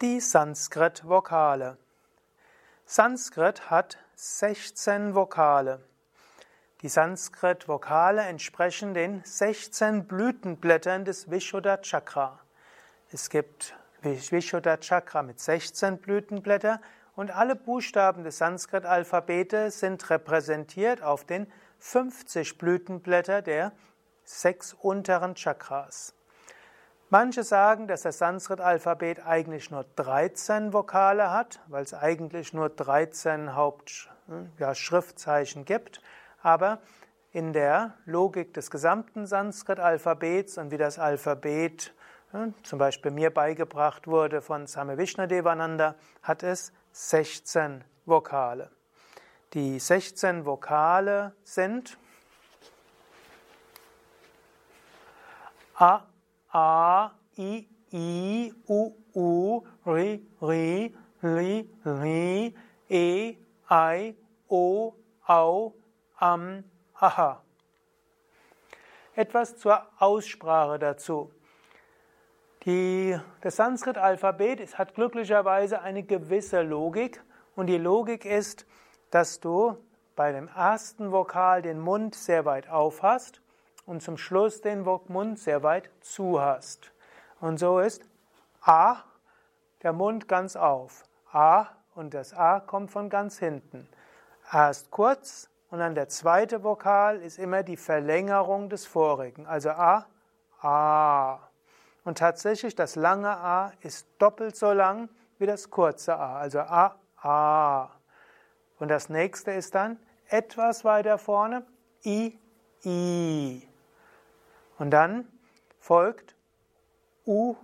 Die Sanskrit-Vokale. Sanskrit hat 16 Vokale. Die Sanskrit-Vokale entsprechen den 16 Blütenblättern des Vishuddha Chakra. Es gibt Vishuddha Chakra mit 16 Blütenblättern und alle Buchstaben des Sanskrit-Alphabetes sind repräsentiert auf den 50 Blütenblätter der sechs unteren Chakras. Manche sagen, dass das Sanskrit-Alphabet eigentlich nur 13 Vokale hat, weil es eigentlich nur 13 Hauptschriftzeichen ja, gibt. Aber in der Logik des gesamten Sanskrit-Alphabets und wie das Alphabet ja, zum Beispiel mir beigebracht wurde von Same Vishnadevananda, hat es 16 Vokale. Die 16 Vokale sind A, A, I, I, U, U, Ri, Ri, Li, Li, E, I, O, Au, Am, Aha. Etwas zur Aussprache dazu. Die, das Sanskrit-Alphabet hat glücklicherweise eine gewisse Logik und die Logik ist, dass du bei dem ersten Vokal den Mund sehr weit auf hast und zum Schluss den Mund sehr weit zu hast. Und so ist A, der Mund ganz auf. A und das A kommt von ganz hinten. A ist kurz und dann der zweite Vokal ist immer die Verlängerung des vorigen. Also A, A. Und tatsächlich, das lange A ist doppelt so lang wie das kurze A. Also A, A. Und das nächste ist dann etwas weiter vorne I, I. Und dann folgt U,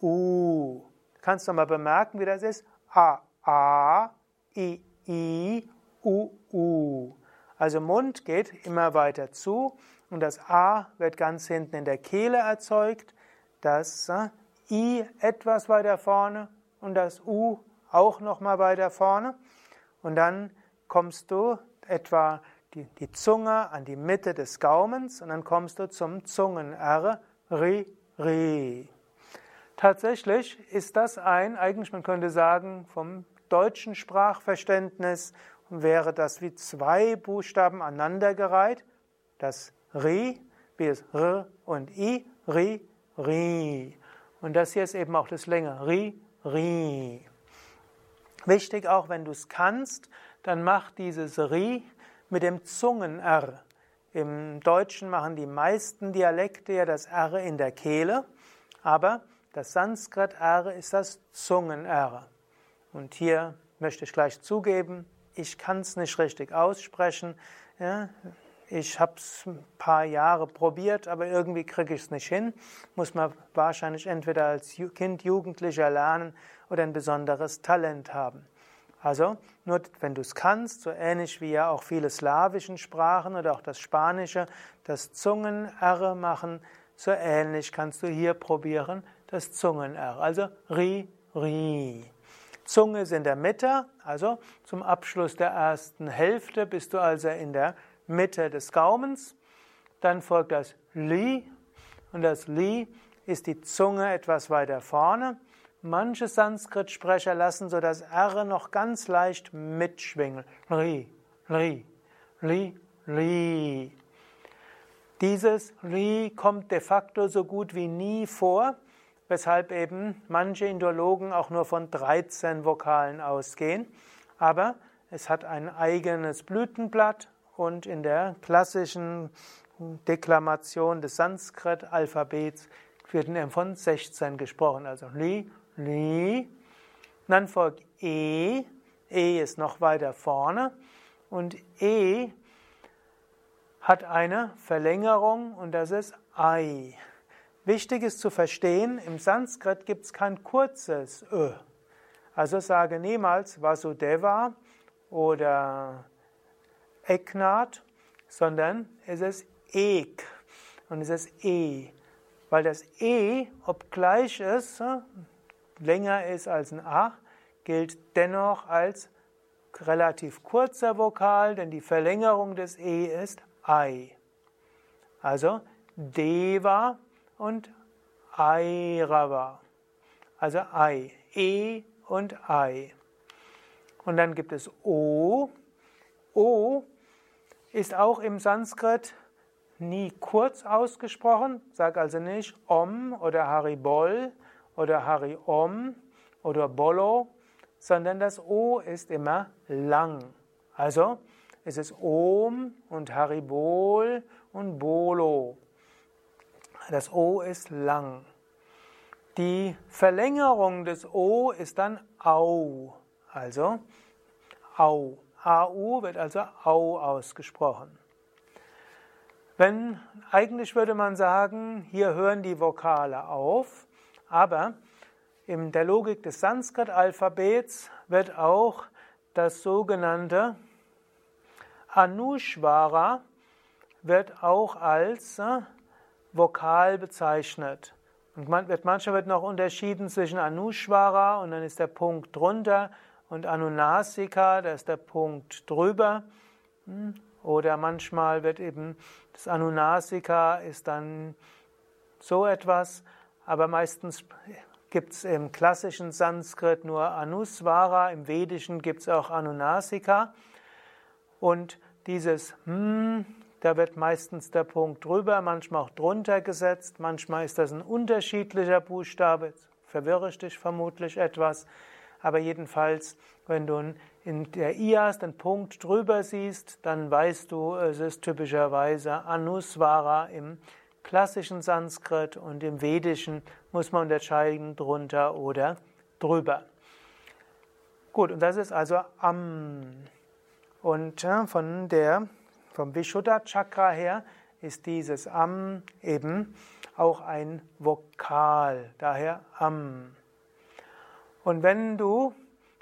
U. Kannst du mal bemerken, wie das ist? A, A, I, I, U, U. Also Mund geht immer weiter zu und das A wird ganz hinten in der Kehle erzeugt, das äh, I etwas weiter vorne und das U auch noch mal weiter vorne und dann kommst du etwa die, die Zunge an die Mitte des Gaumens und dann kommst du zum Zungen-R, Ri, Ri. Tatsächlich ist das ein, eigentlich man könnte sagen, vom deutschen Sprachverständnis wäre das wie zwei Buchstaben aneinandergereiht. Das Ri, wie es R und I, Ri, Ri. Und das hier ist eben auch das längere Ri, Ri. Wichtig auch, wenn du es kannst, dann mach dieses Ri mit dem Zungen-R. Im Deutschen machen die meisten Dialekte ja das R in der Kehle, aber das Sanskrit-R ist das Zungen-R. Und hier möchte ich gleich zugeben, ich kann es nicht richtig aussprechen. Ja, ich habe es ein paar Jahre probiert, aber irgendwie kriege ich es nicht hin. Muss man wahrscheinlich entweder als Kind, Jugendlicher lernen oder ein besonderes Talent haben. Also, nur wenn du es kannst, so ähnlich wie ja auch viele slawischen Sprachen oder auch das Spanische, das Zungen-R machen, so ähnlich kannst du hier probieren, das Zungen-R. Also Ri, Ri. Zunge ist in der Mitte, also zum Abschluss der ersten Hälfte bist du also in der Mitte des Gaumens. Dann folgt das Li und das Li ist die Zunge etwas weiter vorne. Manche Sanskrit-Sprecher lassen so das R noch ganz leicht mitschwingen. Ri, Ri, Li, Li. Dieses Ri kommt de facto so gut wie nie vor, weshalb eben manche Indologen auch nur von 13 Vokalen ausgehen. Aber es hat ein eigenes Blütenblatt und in der klassischen Deklamation des Sanskrit-Alphabets wird von 16 gesprochen. Also Li, Li. Dann folgt E. E ist noch weiter vorne. Und E hat eine Verlängerung und das ist Ai. Wichtig ist zu verstehen, im Sanskrit gibt es kein kurzes Ö. Also sage niemals Vasudeva oder Eknat, sondern es ist Ek und es ist E. Weil das E, obgleich es länger ist als ein A, gilt dennoch als relativ kurzer Vokal, denn die Verlängerung des E ist Ei. Also Deva und Airava. Also Ei. E und Ei. Und dann gibt es O. O ist auch im Sanskrit nie kurz ausgesprochen. Sag also nicht Om oder Haribol oder Hari Om oder Bolo, sondern das O ist immer lang. Also es ist Om und Haribol und Bolo. Das O ist lang. Die Verlängerung des O ist dann Au. Also Au. AU wird also Au ausgesprochen. Wenn, eigentlich würde man sagen, hier hören die Vokale auf, aber in der Logik des Sanskrit-Alphabets wird auch das sogenannte Anushvara wird auch als äh, Vokal bezeichnet. Und man, wird, manchmal wird noch unterschieden zwischen Anushvara und dann ist der Punkt drunter und Anunasika, da ist der Punkt drüber. Hm? Oder manchmal wird eben das Anunasika ist dann so etwas, aber meistens gibt es im klassischen Sanskrit nur Anusvara, im Vedischen gibt es auch Anunasika. Und dieses hm, da wird meistens der Punkt drüber, manchmal auch drunter gesetzt, manchmal ist das ein unterschiedlicher Buchstabe, verwirre ich dich vermutlich etwas, aber jedenfalls, wenn du in der IAS den Punkt drüber siehst, dann weißt du, es ist typischerweise Anusvara im klassischen Sanskrit und im Vedischen muss man unterscheiden drunter oder drüber. Gut, und das ist also Am. Und von der vom Vishuddha Chakra her ist dieses Am eben auch ein Vokal, daher Am. Und wenn du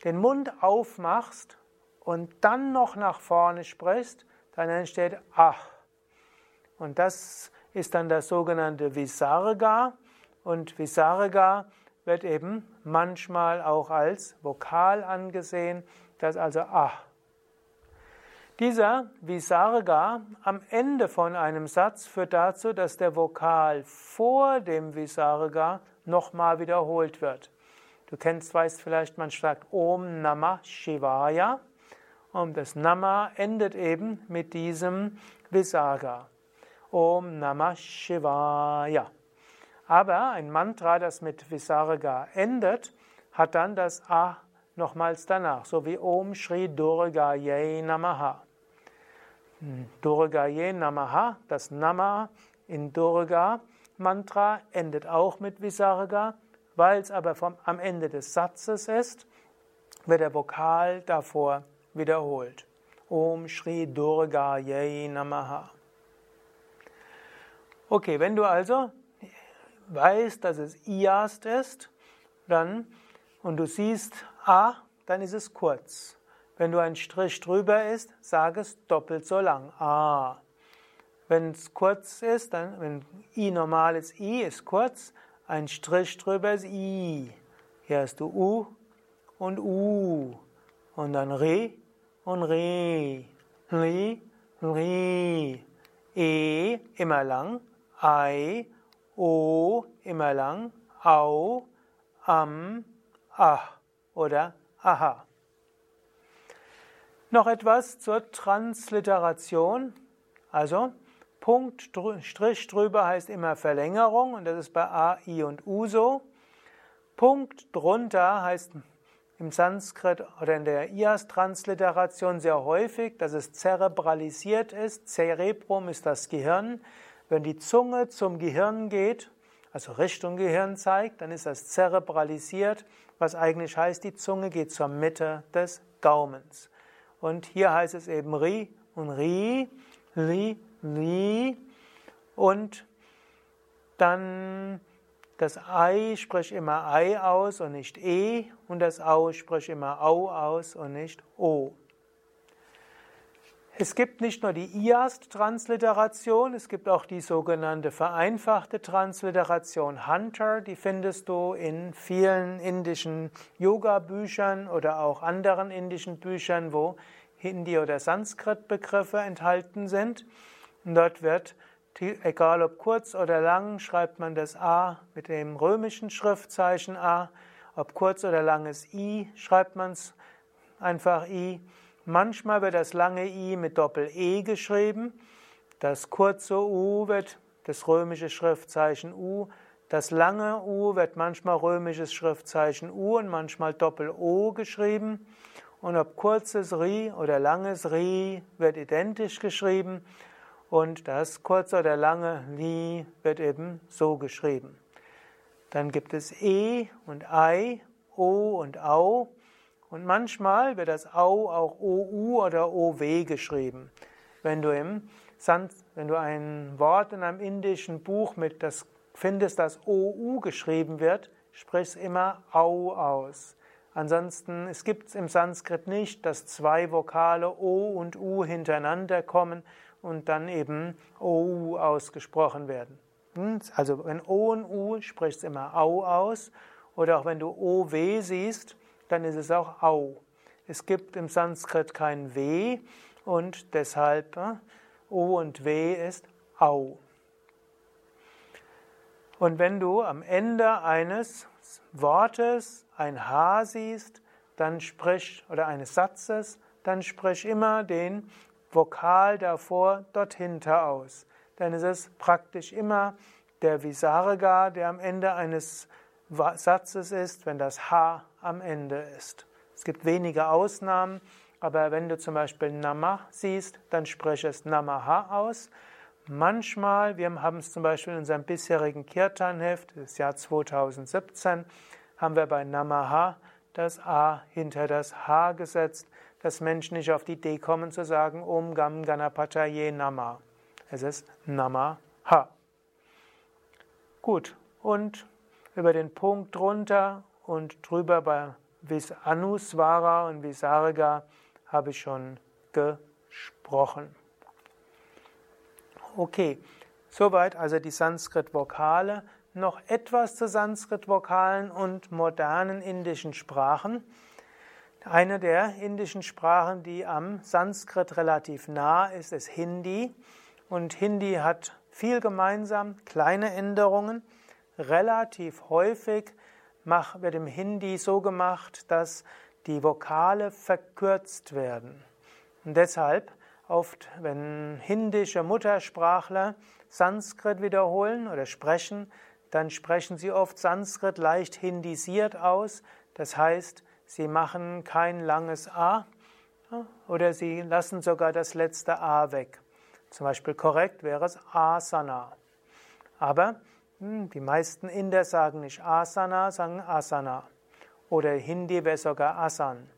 den Mund aufmachst und dann noch nach vorne sprichst, dann entsteht Ach. Und das ist dann das sogenannte Visarga. Und Visarga wird eben manchmal auch als Vokal angesehen, das also Ach. Dieser Visarga am Ende von einem Satz führt dazu, dass der Vokal vor dem Visarga nochmal wiederholt wird. Du kennst, weißt vielleicht, man sagt Om Namah Shivaya und das Nama endet eben mit diesem Visarga. Om Namah Shivaya. Aber ein Mantra, das mit Visarga endet, hat dann das A nochmals danach, so wie Om Shri Durga Yay Namaha. Durgaye Namaha, das Nama in Durga Mantra endet auch mit Visarga, weil es aber vom, am Ende des Satzes ist, wird der Vokal davor wiederholt. Om Shri Durga Yay Namaha. Okay, wenn du also weißt, dass es Iast ist, dann und du siehst A, dann ist es kurz. Wenn du ein Strich drüber ist, sag es doppelt so lang. A. Wenn es kurz ist, dann, wenn I normal ist, I ist kurz, ein Strich drüber ist I. Hier hast du U und U. Und dann Re und Re. Re, Re. E immer lang. I, O immer lang. Au, Am, Ach oder Aha. Noch etwas zur Transliteration. Also Punkt, Strich drüber heißt immer Verlängerung und das ist bei A, I und U so. Punkt drunter heißt im Sanskrit oder in der IAS-Transliteration sehr häufig, dass es zerebralisiert ist. Cerebrum ist das Gehirn. Wenn die Zunge zum Gehirn geht, also Richtung Gehirn zeigt, dann ist das zerebralisiert, was eigentlich heißt, die Zunge geht zur Mitte des Gaumens. Und hier heißt es eben Ri und Ri, Li, Li. Und dann das Ei sprich immer Ei aus und nicht E. Und das Au sprich immer Au aus und nicht O. Es gibt nicht nur die IAST-Transliteration, es gibt auch die sogenannte vereinfachte Transliteration Hunter. Die findest du in vielen indischen Yoga-Büchern oder auch anderen indischen Büchern, wo Hindi- oder Sanskrit-Begriffe enthalten sind. Und dort wird, egal ob kurz oder lang, schreibt man das A mit dem römischen Schriftzeichen A Ob kurz oder langes I, schreibt man es einfach I. Manchmal wird das lange I mit Doppel-E geschrieben. Das kurze U wird das römische Schriftzeichen U. Das lange U wird manchmal römisches Schriftzeichen U und manchmal Doppel-O geschrieben. Und ob kurzes Ri oder langes Ri wird identisch geschrieben. Und das kurze oder lange Li wird eben so geschrieben. Dann gibt es E und Ei, O und Au. Und manchmal wird das Au auch OU oder OW geschrieben. Wenn du, im San wenn du ein Wort in einem indischen Buch mit das findest, dass OU geschrieben wird, sprich es immer Au aus. Ansonsten, es gibt es im Sanskrit nicht, dass zwei Vokale O und U hintereinander kommen und dann eben OU ausgesprochen werden. Hm? Also wenn O und U spricht es immer Au aus oder auch wenn du OW siehst, dann ist es auch Au. Es gibt im Sanskrit kein W und deshalb äh, O und W ist Au. Und wenn du am Ende eines Wortes ein H siehst, dann sprich, oder eines Satzes, dann sprich immer den Vokal davor dort aus. Dann ist es praktisch immer der Visarga, der am Ende eines Satzes ist, wenn das H am Ende ist. Es gibt wenige Ausnahmen, aber wenn du zum Beispiel Nama siehst, dann spreche es Namaha aus. Manchmal, wir haben es zum Beispiel in unserem bisherigen Kirtan-Heft, das Jahr 2017, haben wir bei Namaha das A hinter das H gesetzt, dass Menschen nicht auf die Idee kommen zu sagen Om Gam Ganapataye Nama. Es ist Namaha. Gut, und über den Punkt drunter und drüber bei Anuswara und Visarga habe ich schon gesprochen. Okay, soweit also die Sanskrit-Vokale. Noch etwas zu Sanskrit-Vokalen und modernen indischen Sprachen. Eine der indischen Sprachen, die am Sanskrit relativ nah ist, ist Hindi. Und Hindi hat viel gemeinsam, kleine Änderungen. Relativ häufig wird im Hindi so gemacht, dass die Vokale verkürzt werden. Und deshalb oft, wenn hindische Muttersprachler Sanskrit wiederholen oder sprechen, dann sprechen sie oft Sanskrit leicht hindisiert aus. Das heißt, sie machen kein langes A oder sie lassen sogar das letzte A weg. Zum Beispiel korrekt wäre es Asana. Aber die meisten Inder sagen nicht Asana, sagen Asana. Oder Hindi wäre sogar Asan.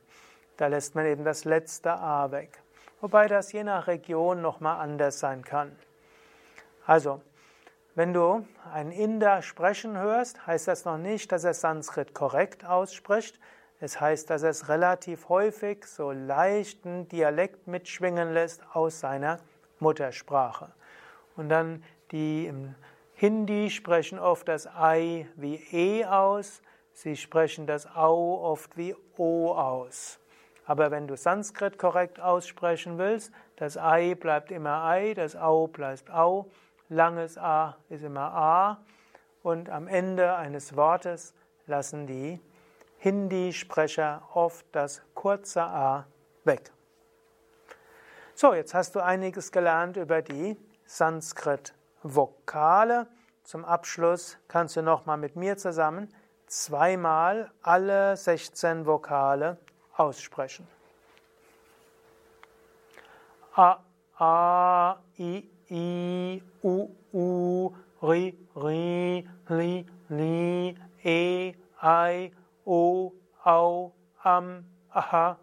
Da lässt man eben das letzte A weg. Wobei das je nach Region nochmal anders sein kann. Also, wenn du einen Inder sprechen hörst, heißt das noch nicht, dass er Sanskrit korrekt ausspricht. Es heißt, dass er es relativ häufig so leichten Dialekt mitschwingen lässt aus seiner Muttersprache. Und dann die im Hindi sprechen oft das Ei wie E aus, sie sprechen das Au oft wie O aus. Aber wenn du Sanskrit korrekt aussprechen willst, das Ei bleibt immer Ei, das Au bleibt Au, langes A ist immer A und am Ende eines Wortes lassen die Hindi-Sprecher oft das kurze A weg. So, jetzt hast du einiges gelernt über die Sanskrit Vokale. Zum Abschluss kannst du nochmal mit mir zusammen zweimal alle 16 Vokale aussprechen. A, A, I, I, U, U, Ri, Ri, Li, Li, E, I, O, Au, Am, Aha.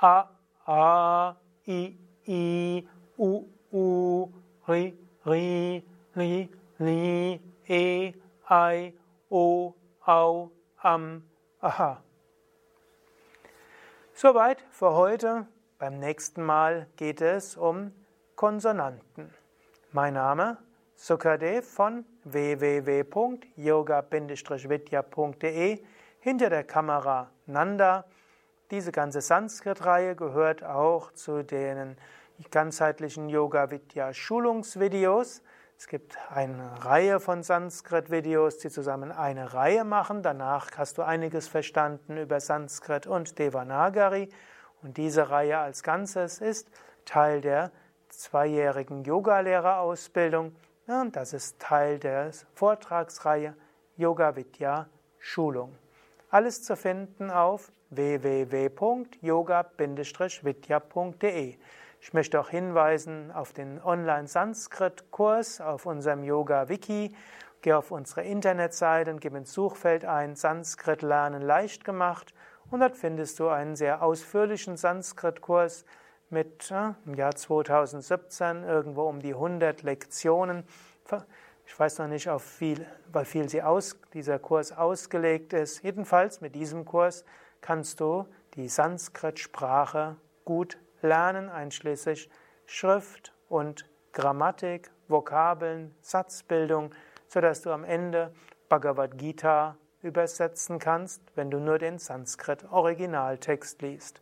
A, A, I, I, U, U, Ri, Ri, Li, Li, E, I, O, Au, Am, Aha. Soweit für heute. Beim nächsten Mal geht es um Konsonanten. Mein Name Sukadev von www.yoga-vidya.de Hinter der Kamera Nanda. Diese ganze Sanskrit-Reihe gehört auch zu den ganzheitlichen Yoga-Vidya-Schulungsvideos. Es gibt eine Reihe von Sanskrit-Videos, die zusammen eine Reihe machen. Danach hast du einiges verstanden über Sanskrit und Devanagari. Und diese Reihe als Ganzes ist Teil der zweijährigen Yogalehrerausbildung. Und das ist Teil der Vortragsreihe Yoga Vidya Schulung. Alles zu finden auf www.yoga-vidya.de. Ich möchte auch hinweisen auf den Online-Sanskrit-Kurs auf unserem Yoga-Wiki. Geh auf unsere Internetseite und gib ins Suchfeld ein Sanskrit lernen leicht gemacht und dort findest du einen sehr ausführlichen Sanskrit-Kurs mit äh, im Jahr 2017 irgendwo um die 100 Lektionen. Ich weiß noch nicht, auf viel, weil viel sie aus, dieser Kurs ausgelegt ist. Jedenfalls mit diesem Kurs kannst du die Sanskrit-Sprache gut lernen, einschließlich Schrift und Grammatik, Vokabeln, Satzbildung, sodass du am Ende Bhagavad Gita übersetzen kannst, wenn du nur den Sanskrit-Originaltext liest.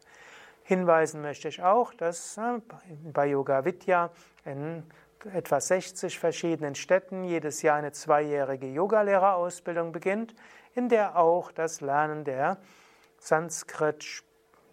Hinweisen möchte ich auch, dass äh, bei Yoga Vidya in etwa 60 verschiedenen Städten jedes Jahr eine zweijährige Yogalehrerausbildung beginnt, in der auch das Lernen der Sanskrit,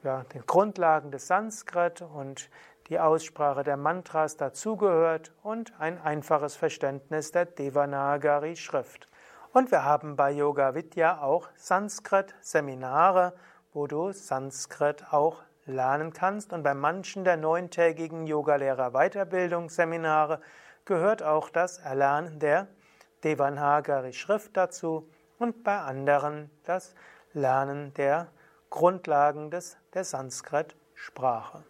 ja, den Grundlagen des Sanskrit und die Aussprache der Mantras dazugehört und ein einfaches Verständnis der Devanagari-Schrift. Und wir haben bei Yoga Vidya auch Sanskrit-Seminare, wo du Sanskrit auch lernen kannst. Und bei manchen der neuntägigen Yogalehrer-Weiterbildungsseminare gehört auch das Erlernen der Devanagari-Schrift dazu und bei anderen das Lernen der Grundlagen des, der Sanskrit-Sprache.